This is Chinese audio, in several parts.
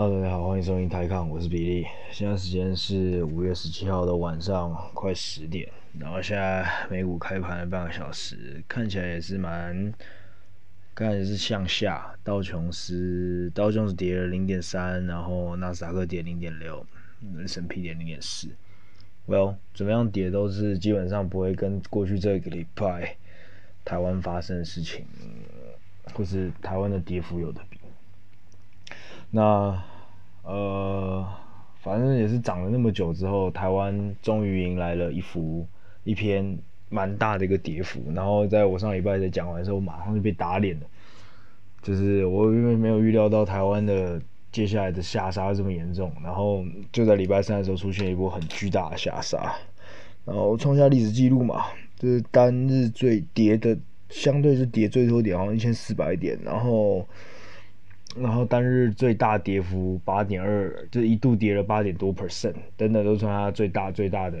Hello，大家好，欢迎收听台抗，我是比利。现在时间是五月十七号的晚上快十点，然后现在美股开盘半个小时，看起来也是蛮，看起来是向下。道琼斯道琼斯跌了零点三，然后纳斯达克跌零点六，S&P 跌零点四。Well，怎么样跌都是基本上不会跟过去这个礼拜台湾发生的事情，或是台湾的跌幅有的。那呃，反正也是涨了那么久之后，台湾终于迎来了一幅一篇蛮大的一个跌幅。然后在我上礼拜在讲完的时候，马上就被打脸了。就是我因为没有预料到台湾的接下来的下杀这么严重，然后就在礼拜三的时候出现一波很巨大的下杀，然后创下历史记录嘛，就是单日最跌的，相对是跌最多点，好像一千四百点，然后。然后单日最大跌幅八点二，就一度跌了八点多 percent，等等都是它最大最大的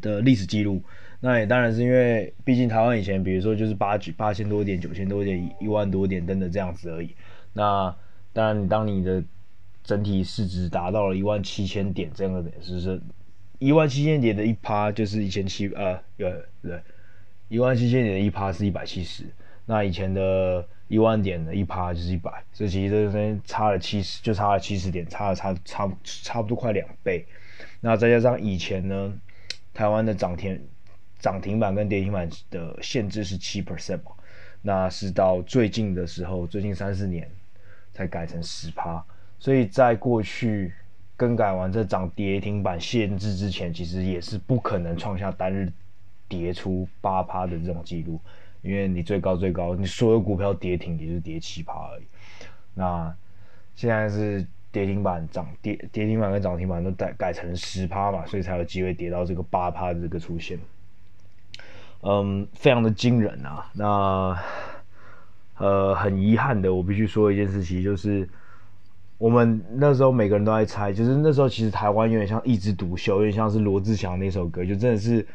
的历史记录。那也当然是因为，毕竟台湾以前，比如说就是八九八千多点、九千多点、一万多点等等这样子而已。那当然，当你的整体市值达到了一万七千点这样的点，是不是一万七千点的一趴就是一千七呃，对对，一万七千点的一趴是一百七十。那以前的。一万点的一趴就是一百，所以其实这个分差了七十，就差了七十点，差了差差差不多快两倍。那再加上以前呢，台湾的涨停涨停板跟跌停板的限制是七 percent 嘛，那是到最近的时候，最近三四年才改成十趴。所以在过去更改完这涨跌停板限制之前，其实也是不可能创下单日跌出八趴的这种记录。因为你最高最高，你所有股票跌停也是跌七趴而已。那现在是跌停板涨跌跌停板跟涨停板都改改成十趴嘛，所以才有机会跌到这个八趴的这个出现。嗯，非常的惊人啊。那呃，很遗憾的，我必须说一件事情，就是我们那时候每个人都在猜，就是那时候其实台湾有点像一枝独秀，有点像是罗志祥那首歌，就真的是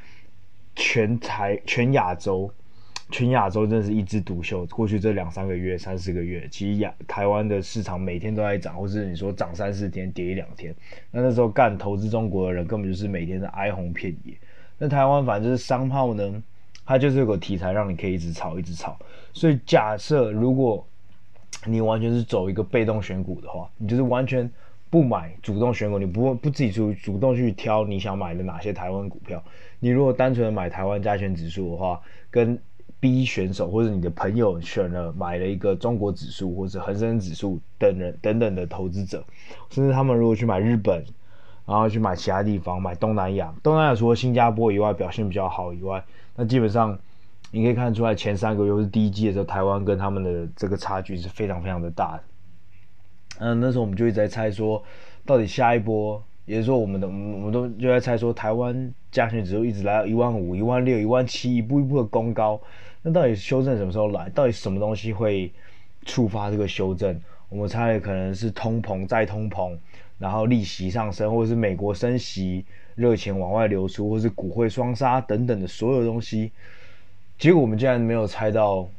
全台全亚洲。全亚洲真是一枝独秀。过去这两三个月、三四个月，其实亚台湾的市场每天都在涨，或是你说涨三四天，跌一两天。那那时候干投资中国的人根本就是每天的哀鸿遍野。那台湾反正就是商号呢，它就是有个题材让你可以一直炒，一直炒。所以假设如果你完全是走一个被动选股的话，你就是完全不买主动选股，你不不自己主主动去挑你想买的哪些台湾股票。你如果单纯的买台湾加权指数的话，跟 B 选手或者你的朋友选了买了一个中国指数或者恒生指数等人等等的投资者，甚至他们如果去买日本，然后去买其他地方买东南亚，东南亚除了新加坡以外表现比较好以外，那基本上你可以看出来前三个月是第一季的时候，台湾跟他们的这个差距是非常非常的大的。嗯，那时候我们就一直在猜说，到底下一波，也就是说我们的我们都就在猜说，台湾加权指数一直来到一万五、一万六、一万七，一步一步的攻高。那到底修正什么时候来？到底什么东西会触发这个修正？我们猜可能是通膨再通膨，然后利息上升，或者是美国升息，热钱往外流出，或是股汇双杀等等的所有东西。结果我们竟然没有猜到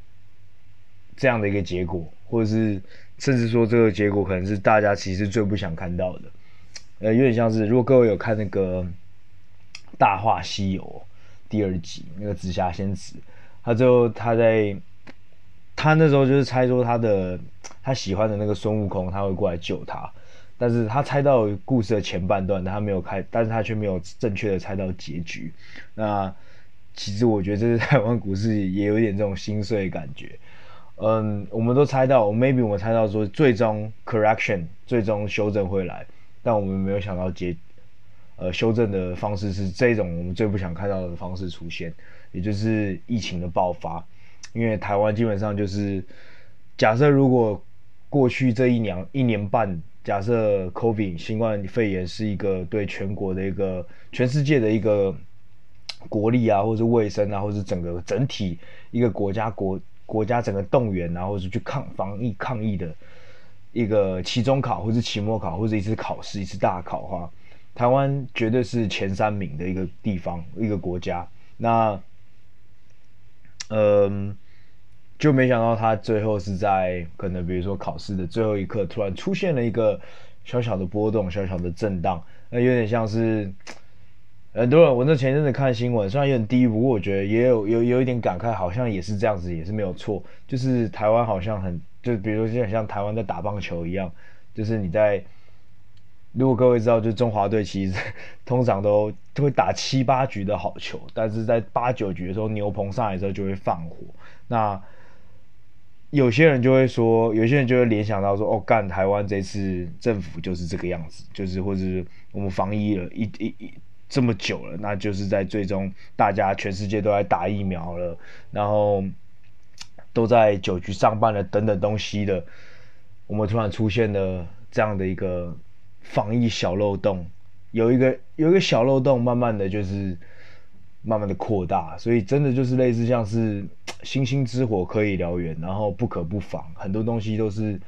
这样的一个结果，或者是甚至说这个结果可能是大家其实最不想看到的。呃，有点像是如果各位有看那个《大话西游》第二集那个紫霞仙子。他最后他在，他那时候就是猜说他的他喜欢的那个孙悟空他会过来救他，但是他猜到故事的前半段，他没有开，但是他却没有正确的猜到结局。那其实我觉得这是 台湾股市也有一点这种心碎的感觉。嗯，我们都猜到，maybe 我们猜到说最终 correction 最终修正会来，但我们没有想到结，呃，修正的方式是这种我们最不想看到的方式出现。也就是疫情的爆发，因为台湾基本上就是，假设如果过去这一年一年半，假设 COVID 新冠肺炎是一个对全国的一个全世界的一个国力啊，或是卫生啊，或是整个整体一个国家国国家整个动员啊，或是去抗防疫抗疫的一个期中考，或是期末考，或者一次考试一次大考的话，台湾绝对是前三名的一个地方一个国家。那嗯，就没想到他最后是在可能比如说考试的最后一刻，突然出现了一个小小的波动，小小的震荡，那有点像是很多人。我那前阵子看新闻，虽然有点低，不过我觉得也有有有一点感慨，好像也是这样子，也是没有错。就是台湾好像很，就比如说像台湾在打棒球一样，就是你在。如果各位知道，就中华队其实 通常都会打七八局的好球，但是在八九局的时候，牛棚上来的时候就会放火。那有些人就会说，有些人就会联想到说，哦，干台湾这次政府就是这个样子，就是或者我们防疫了一一一这么久了，那就是在最终大家全世界都在打疫苗了，然后都在九局上半了等等东西的，我们突然出现了这样的一个。防疫小漏洞，有一个有一个小漏洞，慢慢的就是慢慢的扩大，所以真的就是类似像是 星星之火可以燎原，然后不可不防，很多东西都是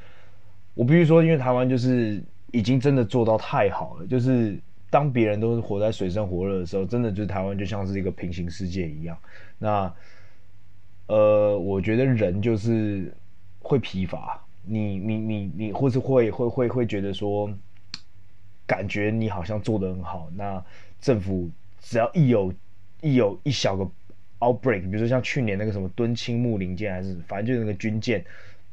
我必须说，因为台湾就是已经真的做到太好了，就是当别人都是活在水深火热的时候，真的就是台湾就像是一个平行世界一样。那呃，我觉得人就是会疲乏，你你你你，或是会会会会觉得说。感觉你好像做得很好，那政府只要一有，一有一小个 outbreak，比如说像去年那个什么敦亲睦邻舰，还是反正就那个军舰，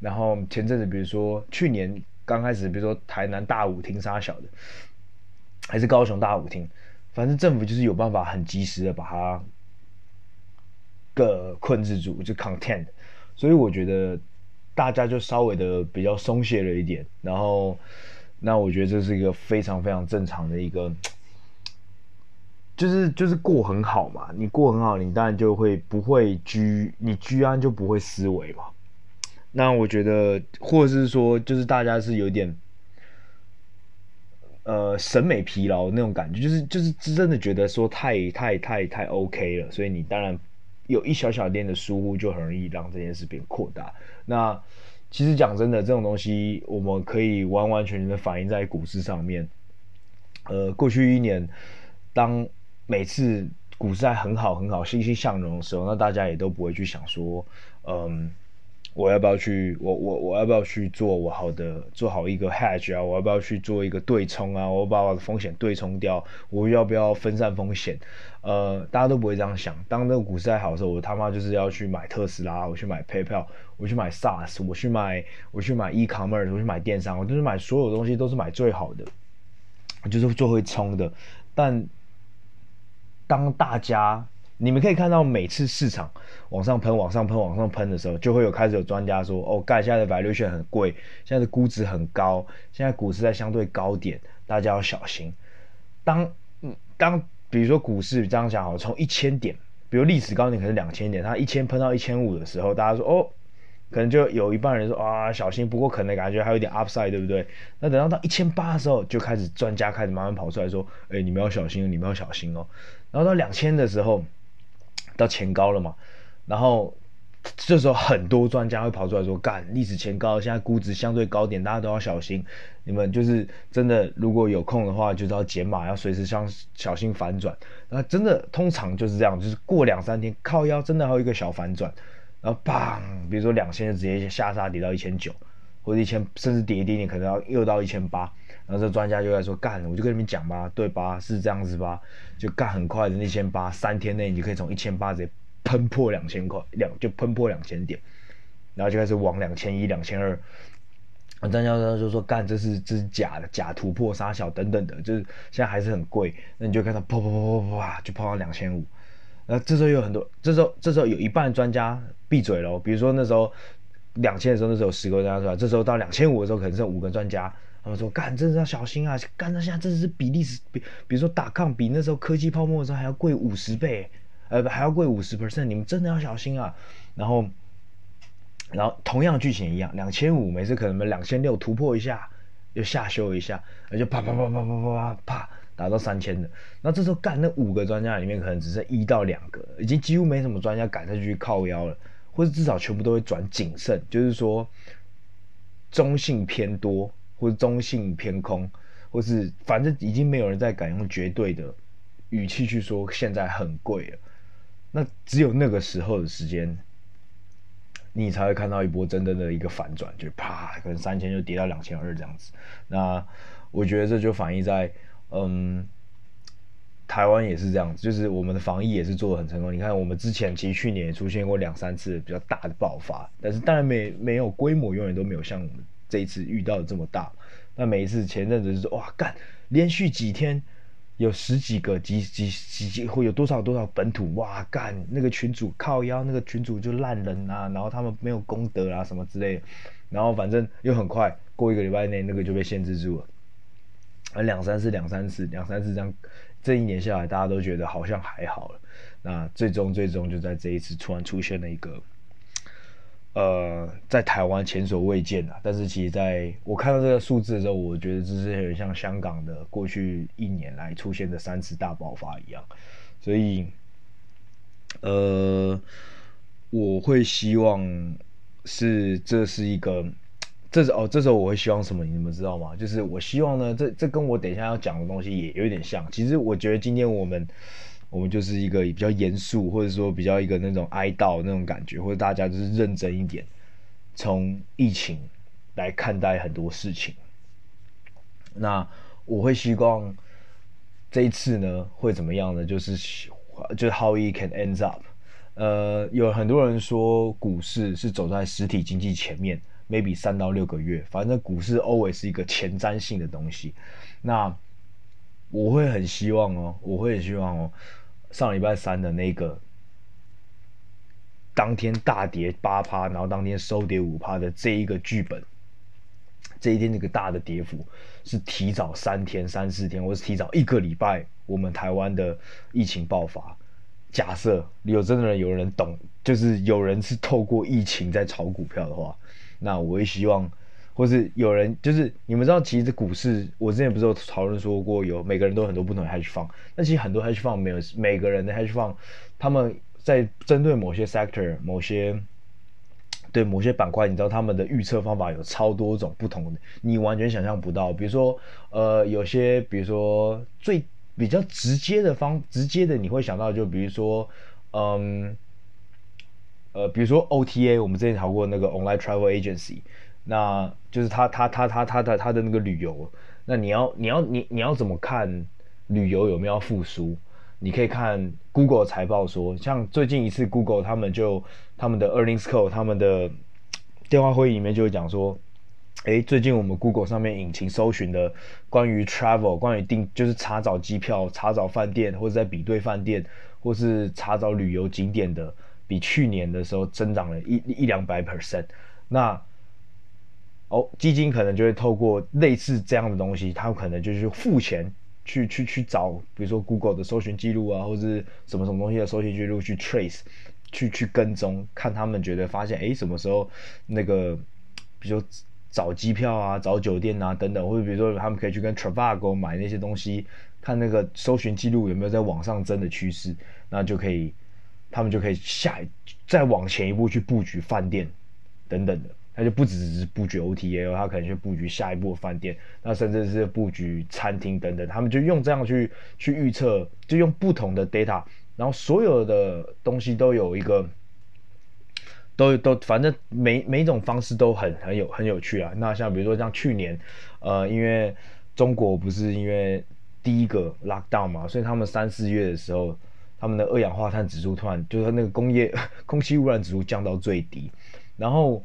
然后前阵子比如说去年刚开始，比如说台南大舞厅杀小的，还是高雄大舞厅，反正政府就是有办法很及时的把它个控制住，就 content，所以我觉得大家就稍微的比较松懈了一点，然后。那我觉得这是一个非常非常正常的一个，就是就是过很好嘛，你过很好，你当然就会不会居，你居安就不会思维嘛。那我觉得，或者是说，就是大家是有点，呃，审美疲劳那种感觉，就是就是真的觉得说太太太太 OK 了，所以你当然有一小小点的疏忽，就很容易让这件事变扩大。那。其实讲真的，这种东西我们可以完完全全的反映在股市上面。呃，过去一年，当每次股市在很好很好、欣欣向荣的时候，那大家也都不会去想说，嗯。我要不要去？我我我要不要去做我好的做好一个 hedge 啊？我要不要去做一个对冲啊？我把我的风险对冲掉？我要不要分散风险？呃，大家都不会这样想。当那个股市在好的时候，我他妈就是要去买特斯拉，我去买 PayPal，我去买 SaaS，我去买我去买 e-commerce，我去买电商，我就是买所有东西都是买最好的，就是做会冲的。但当大家你们可以看到，每次市场往上喷、往上喷、往上喷的时候，就会有开始有专家说：“哦，盖现在的 valuation 很贵，现在的估值很高，现在股市在相对高点，大家要小心。当”当当比如说股市这样讲好，从一千点，比如历史高点可能两千点，它一千喷到一千五的时候，大家说：“哦，可能就有一半人说啊，小心。”不过可能感觉还有点 upside，对不对？那等到到一千八的时候，就开始专家开始慢慢跑出来说：“哎，你们要小心，你们要小心哦。”然后到两千的时候。到前高了嘛，然后这时候很多专家会跑出来说：“干，历史前高，现在估值相对高点，大家都要小心。你们就是真的，如果有空的话，就是要减码，要随时相小心反转。那真的通常就是这样，就是过两三天靠腰，真的还有一个小反转，然后砰，比如说两千就直接下杀跌到一千九，或者一千，甚至跌一点点，可能要又到一千八。”然后这专家就在说干，我就跟你们讲吧，对吧？是这样子吧？就干很快的，一千八，三天内你就可以从一千八直接喷破两千块，两就喷破两千点，然后就开始往两千一、两千二。专家就说干，这是这是假的，假突破杀小等等的，就是现在还是很贵。那你就看到砰砰砰砰砰，就碰到两千五。然后这时候有很多，这时候这时候有一半专家闭嘴了。比如说那时候两千的时候，那时候有十个专家出来，这时候到两千五的时候，可能剩五个专家。他们说：“干，真的要小心啊！干，那现在真的是比历史比，比如说打抗比那时候科技泡沫的时候还要贵五十倍，呃，还要贵五十 percent。你们真的要小心啊！然后，然后同样剧情一样，两千五每次可能两千六突破一下，又下修一下，然后就啪啪啪啪啪啪啪啪打到三千的。那这时候干，那五个专家里面可能只剩一到两个，已经几乎没什么专家敢再去靠腰了，或者至少全部都会转谨慎，就是说中性偏多。”或者中性偏空，或是反正已经没有人再敢用绝对的语气去说现在很贵了。那只有那个时候的时间，你才会看到一波真正的一个反转，就啪，可能三千就跌到两千二这样子。那我觉得这就反映在，嗯，台湾也是这样子，就是我们的防疫也是做的很成功。你看，我们之前其实去年也出现过两三次比较大的爆发，但是当然没没有规模，永远都没有像我们这一次遇到的这么大。那每一次前阵子就是哇干，连续几天。有十几个几几几几会有多少多少本土哇干那个群主靠腰那个群主就烂人啊，然后他们没有功德啊什么之类的，然后反正又很快过一个礼拜内那个就被限制住了，而两三次两三次两三次这样，这一年下来大家都觉得好像还好了，那最终最终就在这一次突然出现了一个。呃，在台湾前所未见啊！但是其实在我看到这个数字的时候，我觉得这是很像香港的过去一年来出现的三次大爆发一样。所以，呃，我会希望是这是一个，这是哦，这时候我会希望什么？你们知道吗？就是我希望呢，这这跟我等一下要讲的东西也有点像。其实我觉得今天我们。我们就是一个比较严肃，或者说比较一个那种哀悼那种感觉，或者大家就是认真一点，从疫情来看待很多事情。那我会希望这一次呢会怎么样呢？就是就是 how it can end up。呃，有很多人说股市是走在实体经济前面，maybe 三到六个月，反正股市 always 是一个前瞻性的东西。那我会很希望哦，我会很希望哦。上礼拜三的那个当天大跌八趴，然后当天收跌五趴的这一个剧本，这一天那个大的跌幅是提早三天、三四天，或是提早一个礼拜，我们台湾的疫情爆发。假设有真的有人懂，就是有人是透过疫情在炒股票的话，那我会希望。或是有人就是你们知道，其实股市我之前不是有讨论说过，有每个人都有很多不同的 hedge fund，那其实很多 hedge fund 没有每个人的 hedge fund，他们在针对某些 sector、某些对某些板块，你知道他们的预测方法有超多种不同的，你完全想象不到。比如说，呃，有些比如说最比较直接的方直接的，你会想到就比如说，嗯，呃，比如说 OTA，我们之前讨过那个 online travel agency。那就是他他他他他的他的那个旅游，那你要你要你你要怎么看旅游有没有复苏？你可以看 Google 财报说，像最近一次 Google 他们就他们的 earnings call 他们的电话会议里面就会讲说，哎，最近我们 Google 上面引擎搜寻的关于 travel 关于订就是查找机票、查找饭店或者在比对饭店或是查找旅游景点的，比去年的时候增长了一一两百 percent。那哦，基金可能就会透过类似这样的东西，他可能就是付钱去去去找，比如说 Google 的搜寻记录啊，或者是什么什么东西的搜寻记录去 trace，去去跟踪，看他们觉得发现，哎，什么时候那个，比如说找机票啊、找酒店啊等等，或者比如说他们可以去跟 Travago 买那些东西，看那个搜寻记录有没有在往上增的趋势，那就可以，他们就可以下再往前一步去布局饭店等等的。他就不只是布局 OTA，他可能去布局下一步的饭店，那甚至是布局餐厅等等，他们就用这样去去预测，就用不同的 data，然后所有的东西都有一个，都都反正每每一种方式都很很有很有趣啊。那像比如说像去年，呃，因为中国不是因为第一个 lockdown 嘛，所以他们三四月的时候，他们的二氧化碳指数突然就是那个工业 空气污染指数降到最低，然后。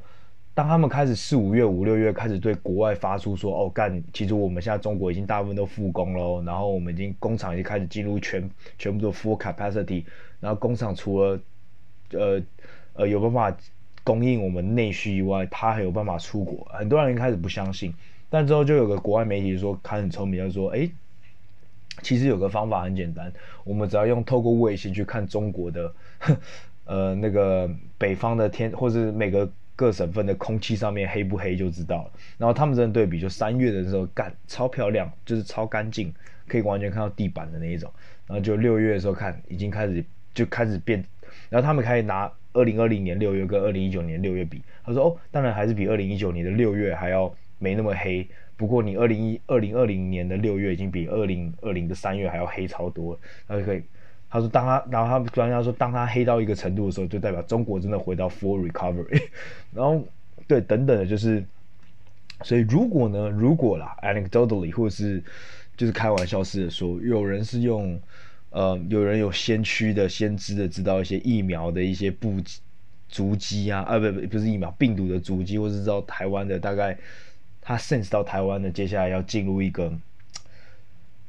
当他们开始四五月、五六月开始对国外发出说：“哦，干，其实我们现在中国已经大部分都复工喽，然后我们已经工厂已经开始进入全全部的 full capacity，然后工厂除了呃呃有办法供应我们内需以外，他还有办法出国。很多人一开始不相信，但之后就有个国外媒体说，他很聪明，就说：哎，其实有个方法很简单，我们只要用透过卫星去看中国的 呃那个北方的天，或是每个。”各省份的空气上面黑不黑就知道了。然后他们真的对比，就三月的时候干超漂亮，就是超干净，可以完全看到地板的那一种。然后就六月的时候看，已经开始就开始变。然后他们开始拿二零二零年六月跟二零一九年六月比，他说哦，当然还是比二零一九年的六月还要没那么黑。不过你二零一二零二零年的六月已经比二零二零的三月还要黑超多了。然后可以他说，当他，然后他专家说，当他黑到一个程度的时候，就代表中国真的回到 full recovery。然后，对，等等的，就是，所以如果呢，如果啦，anecdotally 或是就是开玩笑似的说，有人是用，呃，有人有先驱的、先知的知道一些疫苗的一些布足迹啊，啊，不不不是疫苗，病毒的足迹，或是知道台湾的大概，他 sense 到台湾的接下来要进入一个。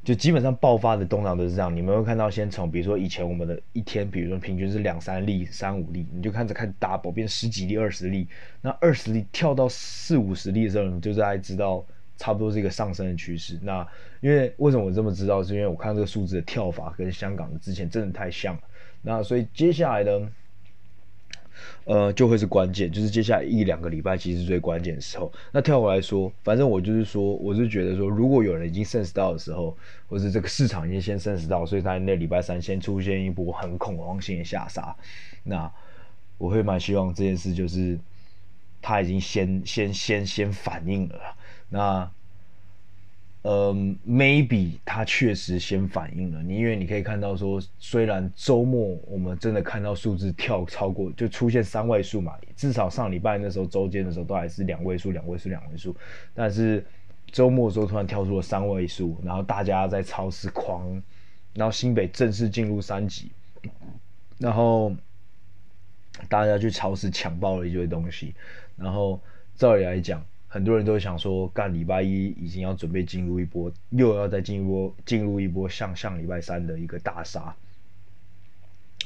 就基本上爆发的通常都是这样，你们会看到先从比如说以前我们的一天，比如说平均是两三例、三五例，你就看着看 double 变十几例、二十例，那二十例跳到四五十例的时候，你就大概知道差不多是一个上升的趋势。那因为为什么我这么知道？是因为我看这个数字的跳法跟香港的之前真的太像了。那所以接下来呢？呃，就会是关键，就是接下来一两个礼拜其实是最关键的时候。那跳回来说，反正我就是说，我是觉得说，如果有人已经 sense 到的时候，或是这个市场已经先 sense 到，所以他那礼拜三先出现一波很恐慌性的下杀，那我会蛮希望这件事就是他已经先先先先反应了，那。呃，maybe 它确实先反应了你，因为你可以看到说，虽然周末我们真的看到数字跳超过，就出现三位数嘛，至少上礼拜那时候周间的时候都还是两位数、两位数、两位数，但是周末的时候突然跳出了三位数，然后大家在超市狂，然后新北正式进入三级，然后大家去超市抢爆了一堆东西，然后照理来讲。很多人都想说，干礼拜一已经要准备进入一波，又要再进一波，进入一波像像礼拜三的一个大杀。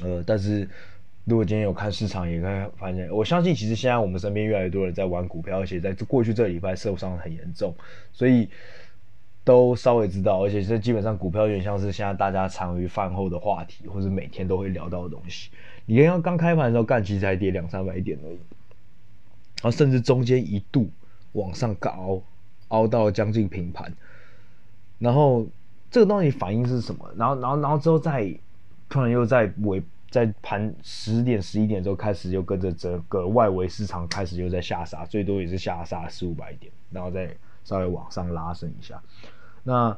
呃，但是如果今天有看市场，也可以发现，我相信其实现在我们身边越来越多人在玩股票，而且在过去这礼拜受伤很严重，所以都稍微知道，而且这基本上股票有点像是现在大家常于饭后的话题，或者每天都会聊到的东西。你刚刚刚开盘的时候干，其实才跌两三百点而已，然后甚至中间一度。往上高，凹到将近平盘，然后这个东西反应是什么？然后，然后，然后之后再突然又在尾在盘十点十一点之后开始又跟着整个外围市场开始又在下杀，最多也是下杀四五百点，然后再稍微往上拉升一下。那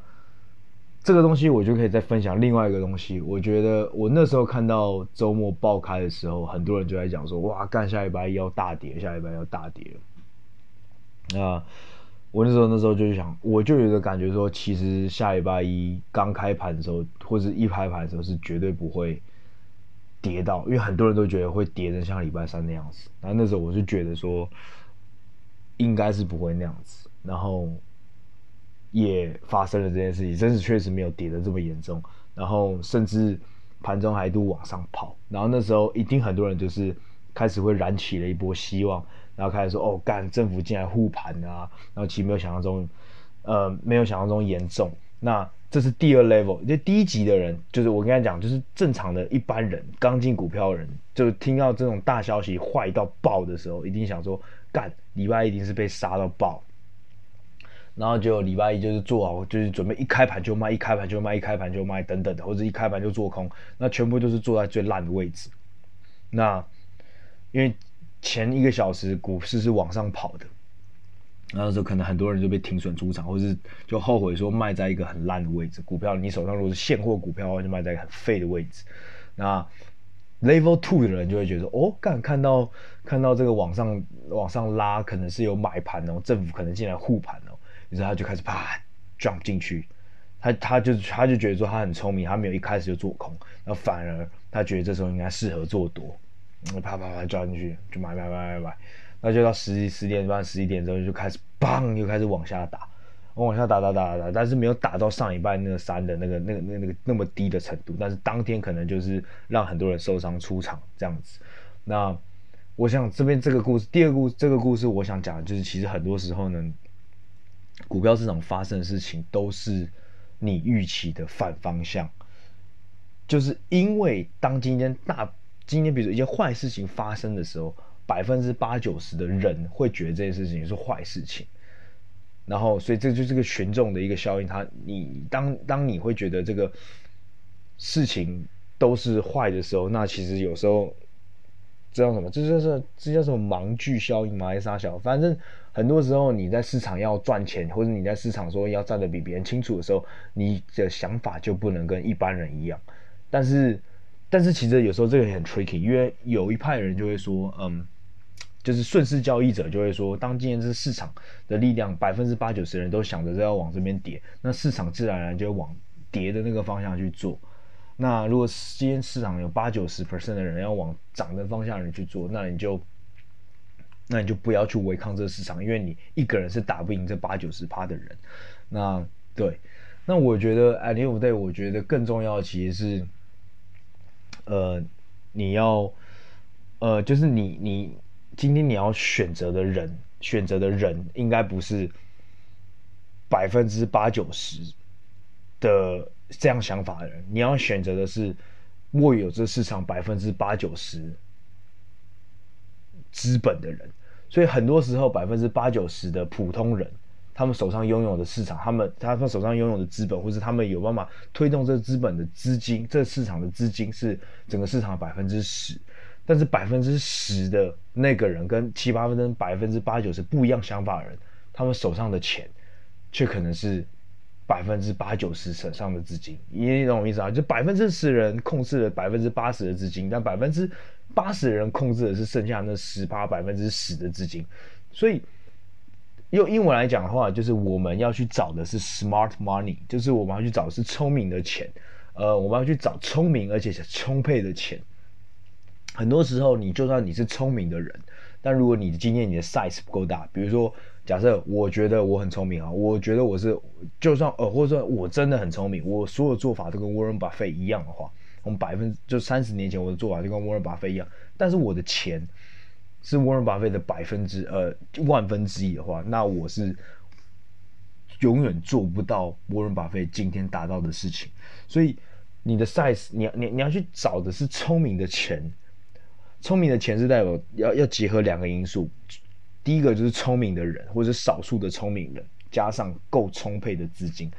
这个东西我就可以再分享另外一个东西。我觉得我那时候看到周末爆开的时候，很多人就在讲说：“哇，干下礼拜要大跌，下礼拜要大跌。”那我那时候那时候就想，我就有一个感觉说，其实下礼拜一刚开盘的时候，或者一开盘的时候是绝对不会跌到，因为很多人都觉得会跌成像礼拜三那样子。然后那时候我就觉得说，应该是不会那样子。然后也发生了这件事情，真是确实没有跌的这么严重。然后甚至盘中还一度往上跑。然后那时候一定很多人就是开始会燃起了一波希望。然后开始说哦，干政府进来护盘啊，然后其实没有想象中，呃，没有想象中严重。那这是第二 level，就第一级的人，就是我跟他讲，就是正常的一般人，刚进股票的人，就听到这种大消息坏到爆的时候，一定想说，干礼拜一定是被杀到爆。然后就礼拜一就是做好，就是准备一开盘就卖，一开盘就卖，一开盘就卖等等的，或者一开盘就做空，那全部都是坐在最烂的位置。那因为。前一个小时股市是往上跑的，那时候可能很多人就被停损出场，或是就后悔说卖在一个很烂的位置。股票你手上如果是现货股票的话，就卖在一个很废的位置。那 Level Two 的人就会觉得哦，干看到看到这个往上往上拉，可能是有买盘哦，政府可能进来护盘哦，于是他就开始啪 jump 进去，他他就他就觉得说他很聪明，他没有一开始就做空，那反而他觉得这时候应该适合做多。啪啪啪抓进去，就买买买买买，那就到十十点半、十一点之后就开始，砰，又开始往下打，往下打打打打，但是没有打到上礼拜那个三的那个那个那个那个那么低的程度，但是当天可能就是让很多人受伤出场这样子。那我想这边这个故事，第二个故这个故事，我想讲的就是，其实很多时候呢，股票市场发生的事情都是你预期的反方向，就是因为当今天大。今天，比如一些坏事情发生的时候，百分之八九十的人会觉得这件事情是坏事情，然后，所以这就是个群众的一个效应。他，你当当你会觉得这个事情都是坏的时候，那其实有时候这叫什么？这就是这叫什么盲句效应吗？还是啥小？反正很多时候你在市场要赚钱，或者你在市场说要站得比别人清楚的时候，你的想法就不能跟一般人一样。但是。但是其实有时候这个很 tricky，因为有一派人就会说，嗯，就是顺势交易者就会说，当今天这市场的力量百分之八九十的人都想着是要往这边跌，那市场自然而然就会往跌的那个方向去做。那如果今天市场有八九十 percent 的人要往涨的方向人去做，那你就，那你就不要去违抗这个市场，因为你一个人是打不赢这八九十趴的人。那对，那我觉得 at the end of the day，我觉得更重要的其实是。呃，你要，呃，就是你你今天你要选择的人，选择的人应该不是百分之八九十的这样想法的人，你要选择的是握有这市场百分之八九十资本的人，所以很多时候百分之八九十的普通人。他们手上拥有的市场，他们他们手上拥有的资本，或是他们有办法推动这资本的资金，这市场的资金是整个市场的百分之十，但是百分之十的那个人跟七八分之百分之八九十不一样想法的人，他们手上的钱却可能是百分之八九十手上的资金，你懂我意思啊？就百分之十人控制了百分之八十的资金，但百分之八十的人控制的是剩下那十八百分之十的资金，所以。用英文来讲的话，就是我们要去找的是 smart money，就是我们要去找的是聪明的钱，呃，我们要去找聪明而且是充沛的钱。很多时候，你就算你是聪明的人，但如果你的经验、你的 size 不够大，比如说，假设我觉得我很聪明啊，我觉得我是，就算呃，或者说我真的很聪明，我所有做法都跟 Warren Buffett 一样的话，我们百分就三十年前我的做法就跟 Warren Buffett 一样，但是我的钱。是沃伦巴菲的百分之呃万分之一的话，那我是永远做不到沃伦巴菲今天达到的事情。所以你的 size，你你你要去找的是聪明的钱，聪明的钱是代表要要结合两个因素，第一个就是聪明的人，或者少数的聪明人，加上够充沛的资金。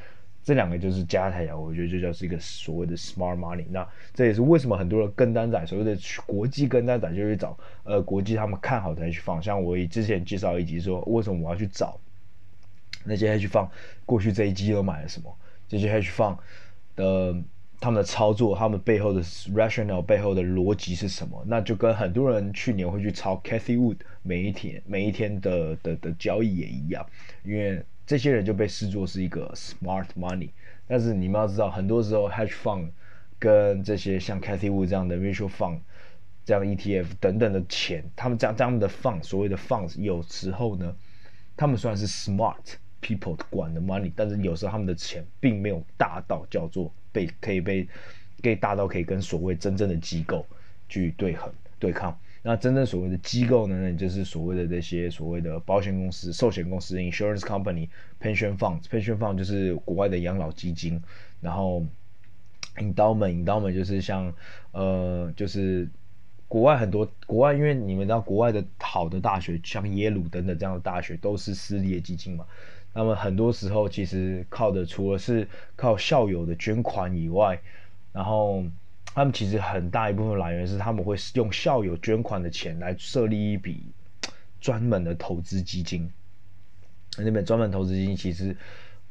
这两个就是加起来，我觉得就叫是一个所谓的 smart money。那这也是为什么很多人跟单仔，所谓的国际跟单仔，就会找呃国际他们看好才去放。像我之前介绍一集说，为什么我要去找那些 hedge fund，过去这一季都买了什么？这些 hedge fund 的他们的操作，他们背后的 rationale 背后的逻辑是什么？那就跟很多人去年会去抄 Cathy Wood 每一天每一天的的的交易也一样，因为。这些人就被视作是一个 smart money，但是你们要知道，很多时候 hedge fund 跟这些像 Cathie Wood 这样的 mutual fund、这样 ETF 等等的钱，他们这样这样的 fund，所谓的 funds，有时候呢，他们虽然是 smart people 管的 money，但是有时候他们的钱并没有大到叫做被可以被可以大到可以跟所谓真正的机构去对衡对抗。那真正所谓的机构呢，那就是所谓的这些所谓的保险公司、寿险公司 （insurance company）、pension fund。pension fund 就是国外的养老基金，然后 endowment endowment 就是像呃，就是国外很多国外，因为你们知道国外的好的大学，像耶鲁等等这样的大学都是私立的基金嘛。那么很多时候其实靠的除了是靠校友的捐款以外，然后。他们其实很大一部分来源是他们会用校友捐款的钱来设立一笔专门的投资基金。那边专门投资基金其实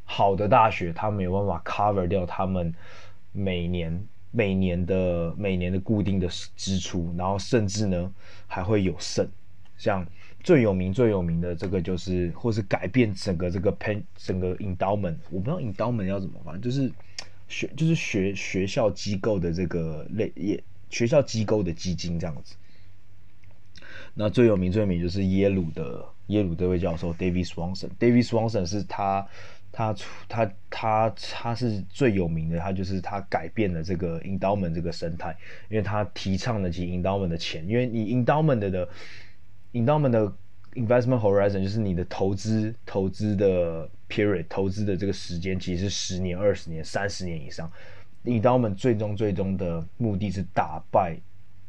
好的大学，他没有办法 cover 掉他们每年每年的每年的固定的支出，然后甚至呢还会有剩。像最有名最有名的这个就是，或是改变整个这个 pen 整个 endowment，我不知道 endowment 要怎么，反正就是。学就是学学校机构的这个类也学校机构的基金这样子，那最有名最有名就是耶鲁的耶鲁这位教授 David Swanson，David Swanson 是他他他他他是最有名的，他就是他改变了这个 endowment 这个生态，因为他提倡的其 endowment 的钱，因为你 endowment 的 endowment 的 investment horizon 就是你的投资投资的。period 投资的这个时间其实是十年、二十年、三十年以上。INDOMEN 最终最终的目的是打败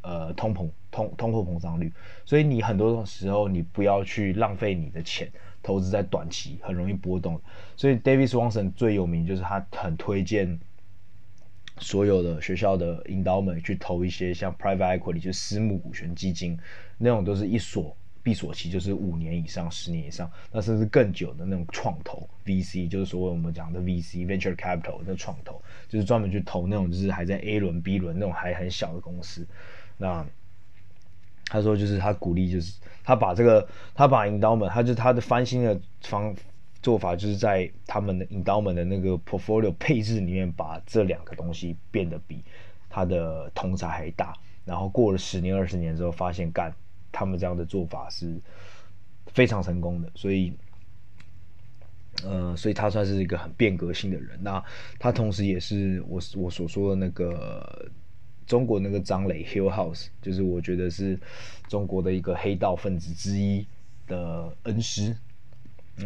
呃通膨通通货膨胀率，所以你很多时候你不要去浪费你的钱投资在短期很容易波动。所以 David Swanson 最有名就是他很推荐所有的学校的 endowment 去投一些像 private equity 就是私募股权基金，那种都是一所闭锁期就是五年以上、十年以上，那甚至更久的那种创投 VC，就是所谓我们讲的 VC venture capital 那创投，就是专门去投那种就是还在 A 轮、B 轮那种还很小的公司。那他说就是他鼓励，就是他把这个他把 endowment，他就他的翻新的方做法，就是在他们的 endowment 的那个 portfolio 配置里面，把这两个东西变得比他的同侪还大。然后过了十年、二十年之后，发现干。他们这样的做法是非常成功的，所以，呃，所以他算是一个很变革性的人。那他同时也是我我所说的那个中国那个张磊 Hill House，就是我觉得是中国的一个黑道分子之一的恩师。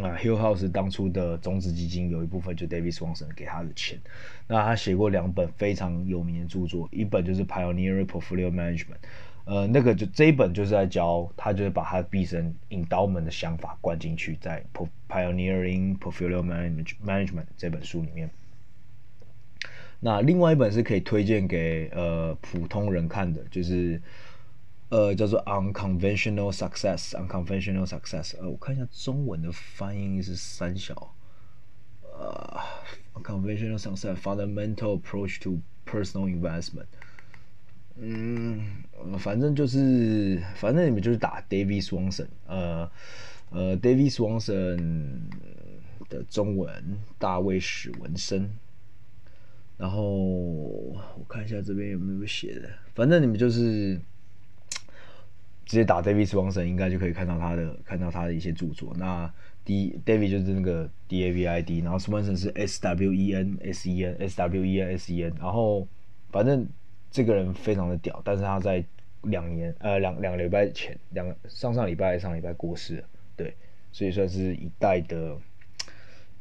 啊，Hill House 当初的种子基金有一部分就 David Swanson 给他的钱。那他写过两本非常有名的著作，一本就是 Pioneer Portfolio Management。呃，那个就这一本就是在教他，就是把他毕生 endowment 的想法灌进去，在 Pioneering Portfolio Management 这本书里面。那另外一本是可以推荐给呃普通人看的，就是呃叫做 Unconventional Success，Unconventional Success。呃，我看一下中文的翻译是三小，呃，Unconventional Success，Fundamental Approach to Personal Investment。嗯，反正就是，反正你们就是打 David Swanson，呃，呃，David Swanson 的中文大卫史文森，然后我看一下这边有没有写的，反正你们就是直接打 David Swanson，应该就可以看到他的看到他的一些著作。那 D David 就是那个 D A V I D，然后 Swanson 是 S W E N S E N S W E N S E N，然后反正。这个人非常的屌，但是他在两年呃两两个礼拜前两上上礼拜上礼拜过世了，对，所以算是一代的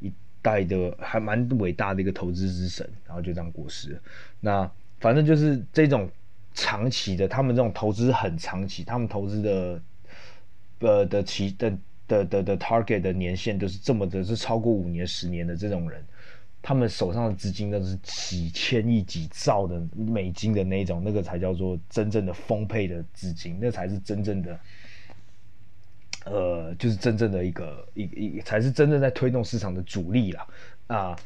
一代的还蛮伟大的一个投资之神，然后就这样过世了。那反正就是这种长期的，他们这种投资很长期，他们投资的呃的期的的的的 target 的年限都是这么的，是超过五年十年的这种人。他们手上的资金都是几千亿、几兆的美金的那种，那个才叫做真正的丰沛的资金，那才是真正的，呃，就是真正的一个一一才是真正在推动市场的主力啦。啊，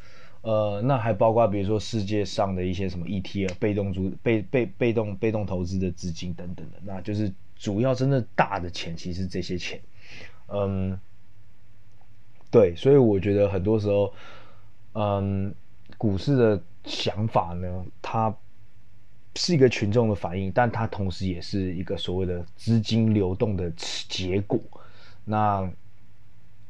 呃，那还包括比如说世界上的一些什么 ETF、被动主被被被动被动投资的资金等等的，那就是主要真正大的钱其实是这些钱。嗯，对，所以我觉得很多时候。嗯，股市的想法呢，它是一个群众的反应，但它同时也是一个所谓的资金流动的结果。那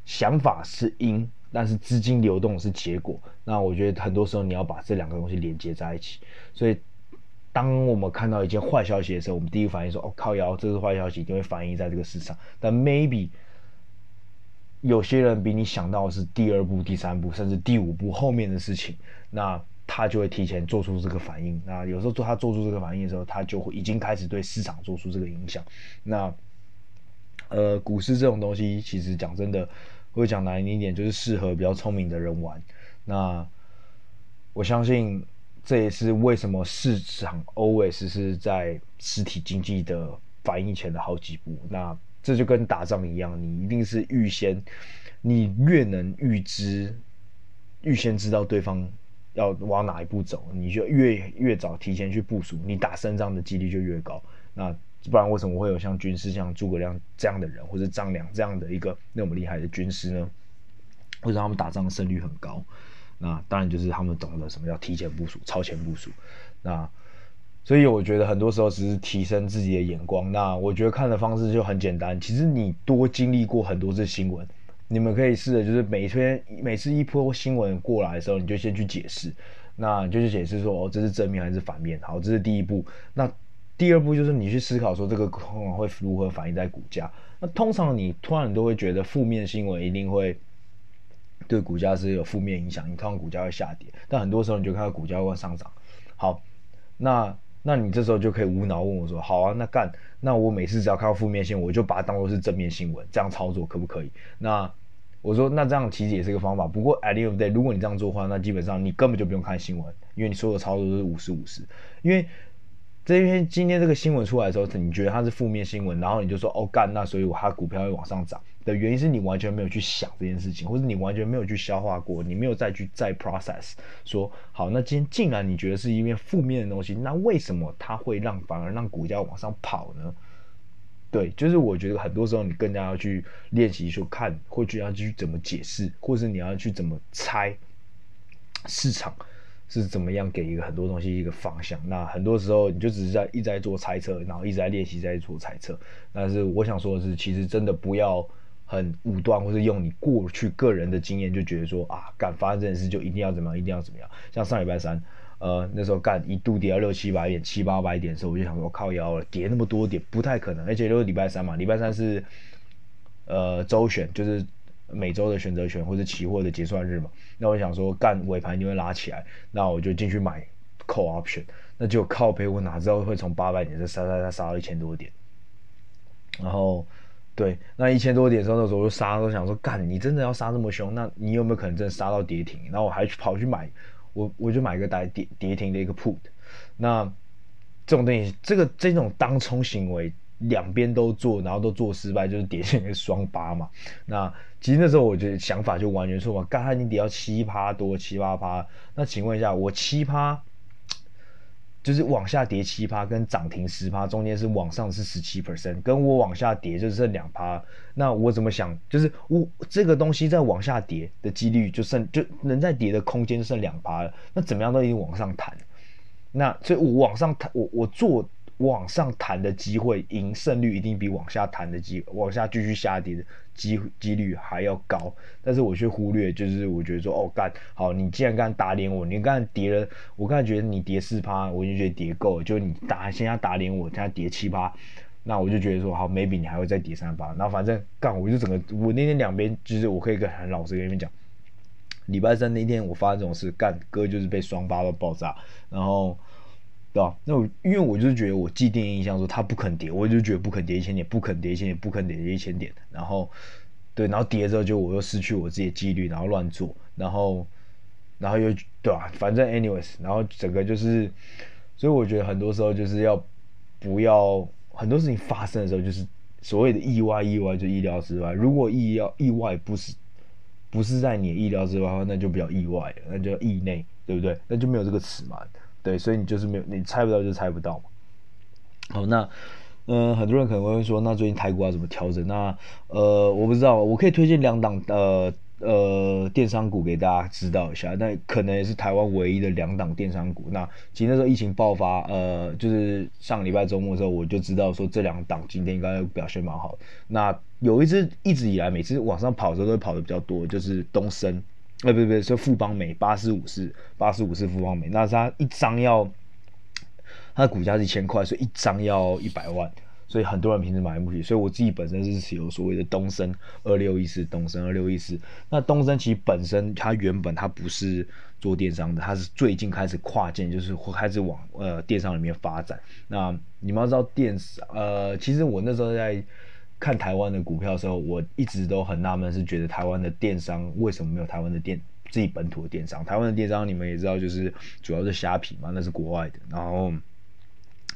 想法是因，但是资金流动是结果。那我觉得很多时候你要把这两个东西连接在一起。所以，当我们看到一件坏消息的时候，我们第一个反应说：“哦，靠谣，这是坏消息，一定会反映在这个市场。”但 maybe。有些人比你想到的是第二步、第三步，甚至第五步后面的事情，那他就会提前做出这个反应。那有时候做他做出这个反应的时候，他就会已经开始对市场做出这个影响。那呃，股市这种东西，其实讲真的，会讲难听一点，就是适合比较聪明的人玩。那我相信这也是为什么市场 always 是在实体经济的反应前的好几步。那这就跟打仗一样，你一定是预先，你越能预知，预先知道对方要往哪一步走，你就越越早提前去部署，你打胜仗的几率就越高。那不然为什么会有像军师像诸葛亮这样的人，或者张良这样的一个那么厉害的军师呢？为什么他们打仗的胜率很高？那当然就是他们懂得什么叫提前部署、超前部署。那所以我觉得很多时候只是提升自己的眼光。那我觉得看的方式就很简单。其实你多经历过很多次新闻，你们可以试着就是每天每次一波新闻过来的时候，你就先去解释。那你就去解释说哦，这是正面还是反面？好，这是第一步。那第二步就是你去思考说这个通常会如何反映在股价。那通常你突然都会觉得负面新闻一定会对股价是有负面影响，你通常股价会下跌。但很多时候你就看到股价会上涨。好，那。那你这时候就可以无脑问我说：“好啊，那干，那我每次只要看到负面新闻，我就把它当做是正面新闻，这样操作可不可以？”那我说：“那这样其实也是一个方法。不过 at the end of day，如果你这样做的话，那基本上你根本就不用看新闻，因为你所有操作都是五十五十。因为这边今天这个新闻出来的时候，你觉得它是负面新闻，然后你就说哦干，那所以我它股票会往上涨的原因是你完全没有去想这件事情，或者你完全没有去消化过，你没有再去再 process 说好，那今天既然你觉得是一面负面的东西，那为什么它会让反而让股价往上跑呢？对，就是我觉得很多时候你更加要去练习说看，或者要去怎么解释，或是你要去怎么猜市场。是怎么样给一个很多东西一个方向？那很多时候你就只是在一直在做猜测，然后一直在练习在做猜测。但是我想说的是，其实真的不要很武断，或是用你过去个人的经验就觉得说啊，干发生这件事就一定要怎么样，一定要怎么样。像上礼拜三，呃，那时候干一度跌到六七百点、七八百点的时候，我就想说靠腰了，跌那么多点不太可能，而且都是礼拜三嘛，礼拜三是呃周选，就是。每周的选择权或者期货的结算日嘛，那我想说干尾盘一定会拉起来，那我就进去买 call option，那就靠赔，我哪知道会从八百点再杀杀杀杀到一千多点，然后对，那一千多点的时候，那时候我就杀，都想说干你真的要杀这么凶，那你有没有可能真的杀到跌停？然后我还去跑去买，我我就买一个带跌跌停的一个 put，那这种东西，这个这种当冲行为。两边都做，然后都做失败，就是跌成一个双八嘛。那其实那时候我觉得想法就完全错嘛。刚才你跌到七趴多，七八趴，那请问一下，我七趴就是往下跌七趴，跟涨停十趴中间是往上是十七 percent，跟我往下跌就剩两趴。那我怎么想？就是我这个东西在往下跌的几率就剩就能再跌的空间就剩两趴了。那怎么样都已经往上弹。那所以我往上弹，我我做。往上弹的机会，赢胜率一定比往下弹的机，往下继续下跌的机几率还要高。但是我却忽略，就是我觉得说，哦干，好，你既然刚打脸我，你刚才跌了，我刚才觉得你跌四趴，我就觉得跌够了，就你打现在打脸我，现在跌七趴，那我就觉得说，好，maybe 你还会再跌三趴。然后反正干，我就整个，我那天两边就是我可以跟很老实跟你们讲，礼拜三那天我发生这种事，干哥就是被双八到爆炸，然后。对吧？那我因为我就是觉得我既定印象说它不肯跌，我就觉得不肯跌一千点，不肯跌一千点，不肯跌一千点。然后，对，然后跌之后就我又失去我自己的纪律，然后乱做，然后，然后又对吧？反正 anyways，然后整个就是，所以我觉得很多时候就是要不要很多事情发生的时候，就是所谓的意外，意外就意料之外。如果意料意外不是不是在你的意料之外的话，那就比较意外了，那就意内，对不对？那就没有这个词嘛。对，所以你就是没有，你猜不到就猜不到嘛。好，那嗯、很多人可能会说，那最近台股要怎么调整？那呃，我不知道，我可以推荐两档呃呃电商股给大家知道一下。那可能也是台湾唯一的两档电商股。那其实那时候疫情爆发，呃，就是上礼拜周末的时候，我就知道说这两档今天应该表现蛮好的。那有一只一直以来每次往上跑的时候都会跑的比较多，就是东森。哎，不不不，是富邦美八四五四，八四五四富邦美，那它一张要，它的股价是一千块，所以一张要一百万，所以很多人平时买不起，所以我自己本身是持有所谓的东森二六一四，东森二六一四。那东森其实本身它原本它不是做电商的，它是最近开始跨界，就是开始往呃电商里面发展。那你们要知道电商，呃，其实我那时候在。看台湾的股票的时候，我一直都很纳闷，是觉得台湾的电商为什么没有台湾的电自己本土的电商？台湾的电商你们也知道，就是主要是虾皮嘛，那是国外的。然后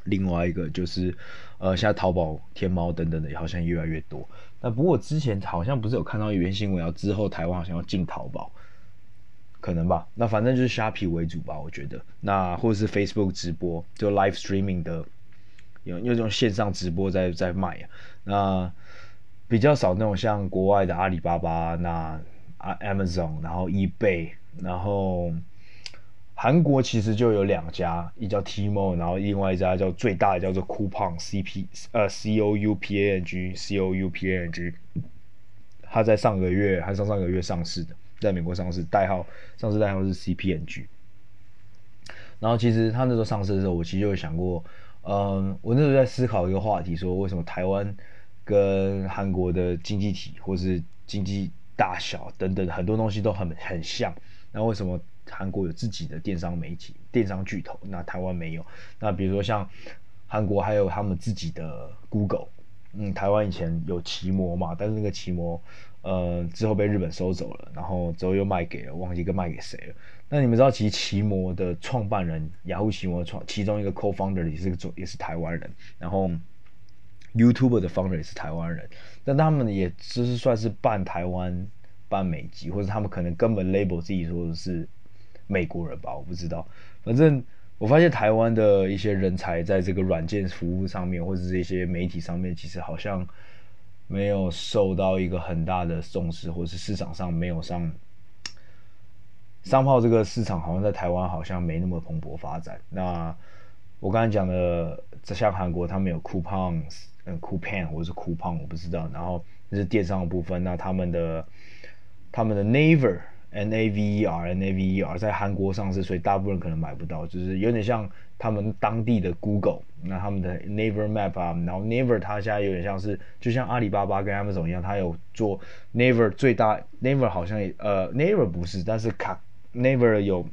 另外一个就是，呃，现在淘宝、天猫等等的，好像越来越多。那不过之前好像不是有看到一篇新闻，要之后台湾好像要进淘宝，可能吧？那反正就是虾皮为主吧，我觉得。那或者是 Facebook 直播，就 Live Streaming 的。有有种线上直播在在卖啊，那比较少那种像国外的阿里巴巴，那啊 Amazon，然后 eBay，然后韩国其实就有两家，一叫 Tmall，然后另外一家叫最大的叫做 Coupon CP，呃 C O U P A N G C O U P A N G，它在上个月还上上个月上市的，在美国上市，代号上市代号是 C P N G，然后其实它那时候上市的时候，我其实就有想过。嗯，我那时候在思考一个话题，说为什么台湾跟韩国的经济体或是经济大小等等很多东西都很很像，那为什么韩国有自己的电商媒体、电商巨头，那台湾没有？那比如说像韩国还有他们自己的 Google，嗯，台湾以前有奇摩嘛，但是那个奇摩，呃，之后被日本收走了，然后之后又卖给了，忘记跟卖给谁了。那你们知道，其实奇摩的创办人，雅虎奇摩创其中一个 co-founder 也是个也是台湾人，然后 YouTube 的 founder 也是台湾人，但他们也就是算是半台湾半美籍，或者他们可能根本 label 自己说的是美国人吧，我不知道。反正我发现台湾的一些人才在这个软件服务上面，或者是这些媒体上面，其实好像。没有受到一个很大的重视，或是市场上没有上商炮这个市场，好像在台湾好像没那么蓬勃发展。那我刚才讲的，像韩国他们有 Coupon，嗯 Coupon 或者是 Coupon，我不知道。然后这是电商的部分，那他们的他们的 Naver。N A V E R N A V E R 在韩国上市，所以大部分可能买不到，就是有点像他们当地的 Google，那他们的 Naver Map 啊，然后 Naver 它现在有点像是，就像阿里巴巴跟 Amazon 一样，它有做 Naver 最大，Naver 好像也呃 Naver 不是，但是卡 Naver 有，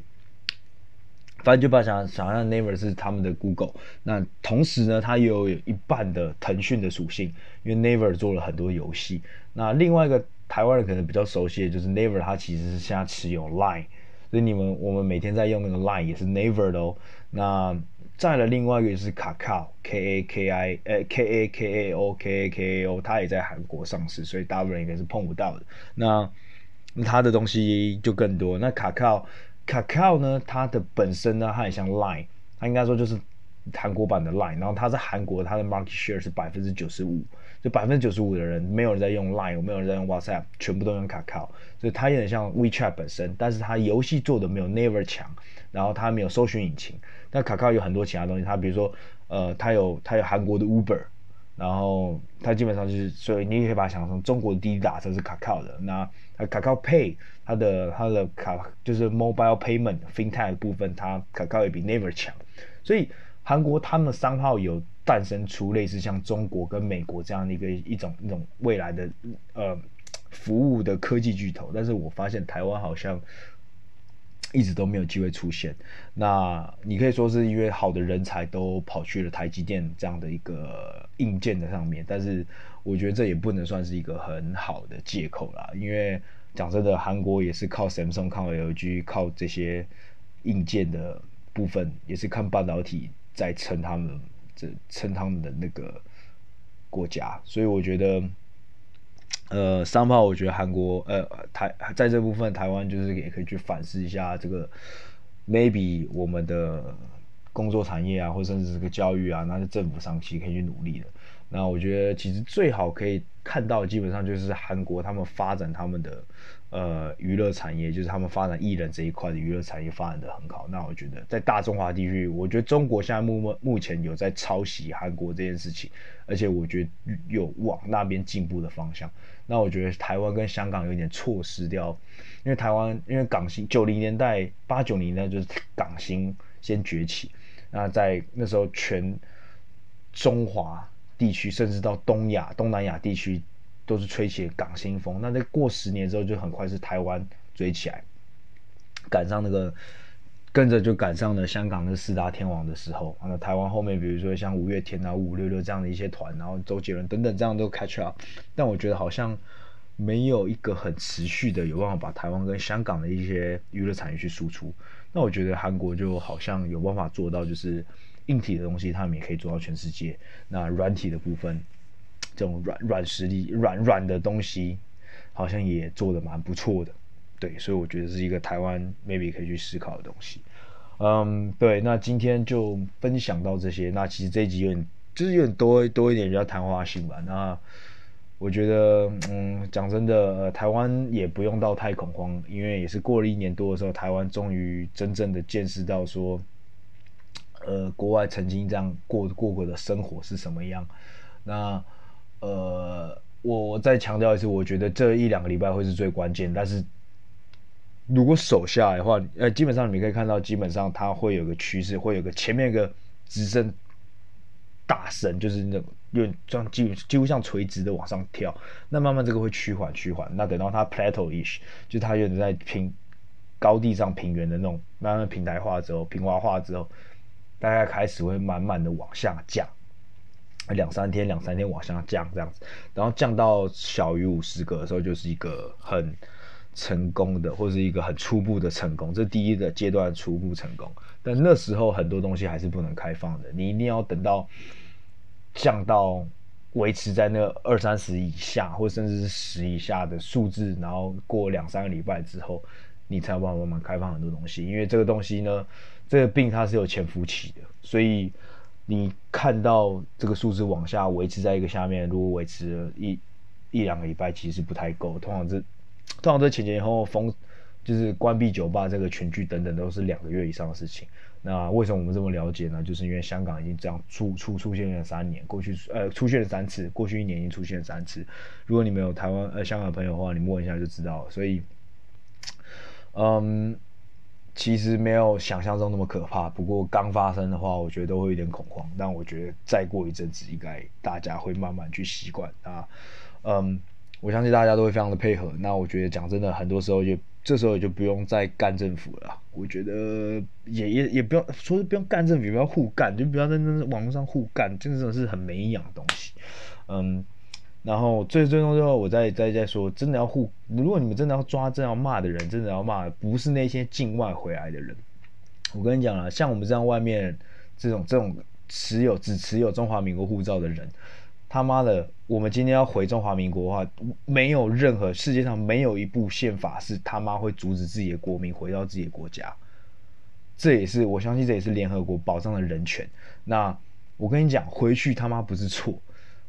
反正就把想想象 Naver 是他们的 Google，那同时呢，它也有一半的腾讯的属性，因为 Naver 做了很多游戏，那另外一个。台湾人可能比较熟悉的就是 Naver，它其实是现在持有 Line，所以你们我们每天在用那个 Line 也是 Naver 的哦。那再了另外一个就是 Kakao K A K I 呃 K A K A O K A K A O，它也在韩国上市，所以大部分人应该是碰不到的。那它的东西就更多。那 Kakao Kakao 呢，它的本身呢，它也像 Line，它应该说就是韩国版的 Line，然后它在韩国它的 market share 是百分之九十五。就百分之九十五的人，没有人在用 Line，没有人在用 WhatsApp，全部都用 Kakao，所以它有点像 WeChat 本身，但是它游戏做的没有 Never 强，然后它没有搜寻引擎。但 Kakao 有很多其他东西，它比如说，呃，它有它有韩国的 Uber，然后它基本上就是，所以你也可以把它想成中国的滴滴打车是 Kakao 的。那 Kakao Pay 它的它的卡就是 Mobile Payment FinTech 部分，它卡靠也比 Never 强，所以韩国他们的商号有。诞生出类似像中国跟美国这样的一个一种一种未来的呃服务的科技巨头，但是我发现台湾好像一直都没有机会出现。那你可以说是因为好的人才都跑去了台积电这样的一个硬件的上面，但是我觉得这也不能算是一个很好的借口啦。因为讲真的，韩国也是靠 Samsung、靠 LG、靠这些硬件的部分，也是看半导体在撑他们。这撑他们的那个国家，所以我觉得，呃，三炮，我觉得韩国，呃，台在这部分，台湾就是也可以去反思一下这个，maybe 我们的工作产业啊，或甚至这个教育啊，那是政府上其实可以去努力的。那我觉得其实最好可以看到，基本上就是韩国他们发展他们的。呃，娱乐产业就是他们发展艺人这一块的娱乐产业发展的很好。那我觉得在大中华地区，我觉得中国现在目目前有在抄袭韩国这件事情，而且我觉得有往那边进步的方向。那我觉得台湾跟香港有点错失掉，因为台湾因为港星九零年代八九年代就是港星先崛起，那在那时候全中华地区甚至到东亚东南亚地区。都是吹起港星风，那在过十年之后，就很快是台湾追起来，赶上那个，跟着就赶上了香港的四大天王的时候。那台湾后面，比如说像五月天啊、五五六六这样的一些团，然后周杰伦等等这样都 catch up，但我觉得好像没有一个很持续的有办法把台湾跟香港的一些娱乐产业去输出。那我觉得韩国就好像有办法做到，就是硬体的东西他们也可以做到全世界。那软体的部分。这种软软实力、软软的东西，好像也做得蛮不错的，对，所以我觉得是一个台湾 maybe 可以去思考的东西。嗯，对，那今天就分享到这些。那其实这一集有点，就是有点多多一点比较谈话性吧。那我觉得，嗯，讲真的，呃，台湾也不用到太恐慌，因为也是过了一年多的时候，台湾终于真正的见识到说，呃，国外曾经这样过过过的生活是什么样。那呃，我我再强调一次，我觉得这一两个礼拜会是最关键。但是如果守下来的话，呃，基本上你可以看到，基本上它会有个趋势，会有个前面一个直升大神，就是那种有像几乎几乎像垂直的往上跳。那慢慢这个会趋缓趋缓，那等到它 plateau-ish，就它有在平高地上平原的那种慢慢平台化之后，平滑化之后，大概开始会慢慢的往下降。两三天两三天往下降这样子，然后降到小于五十个的时候，就是一个很成功的，或是一个很初步的成功，这第一个阶段初步成功。但那时候很多东西还是不能开放的，你一定要等到降到维持在那二三十以下，或甚至是十以下的数字，然后过两三个礼拜之后，你才有办法慢慢开放很多东西。因为这个东西呢，这个病它是有潜伏期的，所以。你看到这个数字往下维持在一个下面，如果维持了一一两个礼拜，其实不太够。通常这通常这前前后后封就是关闭酒吧、这个群聚等等，都是两个月以上的事情。那为什么我们这么了解呢？就是因为香港已经这样出出出现了三年，过去呃出现了三次，过去一年已经出现了三次。如果你没有台湾呃香港朋友的话，你问一下就知道了。所以，嗯。其实没有想象中那么可怕，不过刚发生的话，我觉得都会有点恐慌。但我觉得再过一阵子，应该大家会慢慢去习惯啊。嗯，我相信大家都会非常的配合。那我觉得讲真的，很多时候就这时候也就不用再干政府了。我觉得也也也不用说不用干政府，不要互干，就不要在那网络上互干，真的是很没营养的东西。嗯。然后最最终最后，我再再再说，真的要互，如果你们真的要抓，真的要骂的人，真的要骂，不是那些境外回来的人。我跟你讲了，像我们这样外面这种这种持有只持有中华民国护照的人，他妈的，我们今天要回中华民国的话，没有任何世界上没有一部宪法是他妈会阻止自己的国民回到自己的国家。这也是我相信，这也是联合国保障的人权。那我跟你讲，回去他妈不是错。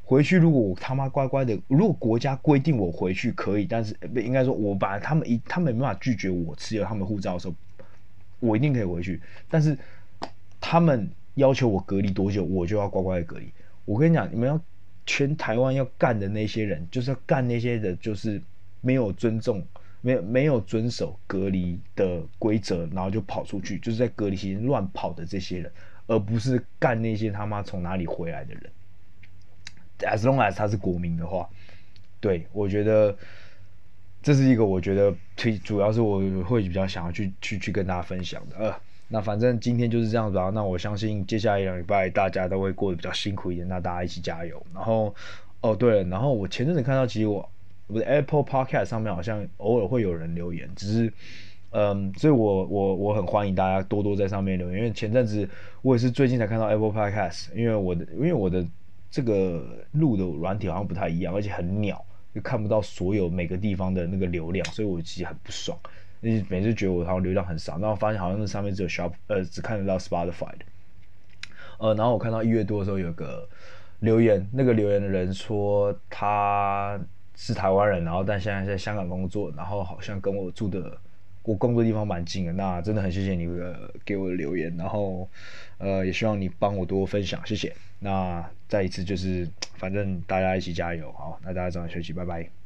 回去，如果我他妈乖乖的，如果国家规定我回去可以，但是不应该说，我把他们一他们没办法拒绝我持有他们护照的时候，我一定可以回去。但是他们要求我隔离多久，我就要乖乖的隔离。我跟你讲，你们要全台湾要干的那些人，就是要干那些的，就是没有尊重、没有没有遵守隔离的规则，然后就跑出去，就是在隔离期间乱跑的这些人，而不是干那些他妈从哪里回来的人。As long as 他是国民的话，对，我觉得这是一个我觉得推主要是我会比较想要去去去跟大家分享的。呃，那反正今天就是这样子啊。那我相信接下来一两礼拜大家都会过得比较辛苦一点，那大家一起加油。然后哦对，然后我前阵子看到其实我我的 Apple Podcast 上面好像偶尔会有人留言，只是嗯，所以我我我很欢迎大家多多在上面留言，因为前阵子我也是最近才看到 Apple Podcast，因为我的因为我的。这个录的软体好像不太一样，而且很鸟，就看不到所有每个地方的那个流量，所以我其实很不爽。你每次觉得我好像流量很少，然后发现好像那上面只有 Shop，呃，只看得到 Spotify 的。呃，然后我看到一月多的时候有个留言，那个留言的人说他是台湾人，然后但现在在香港工作，然后好像跟我住的。我工作地方蛮近的，那真的很谢谢你的给我的留言，然后，呃，也希望你帮我多分享，谢谢。那再一次就是，反正大家一起加油，好，那大家早点休息，拜拜。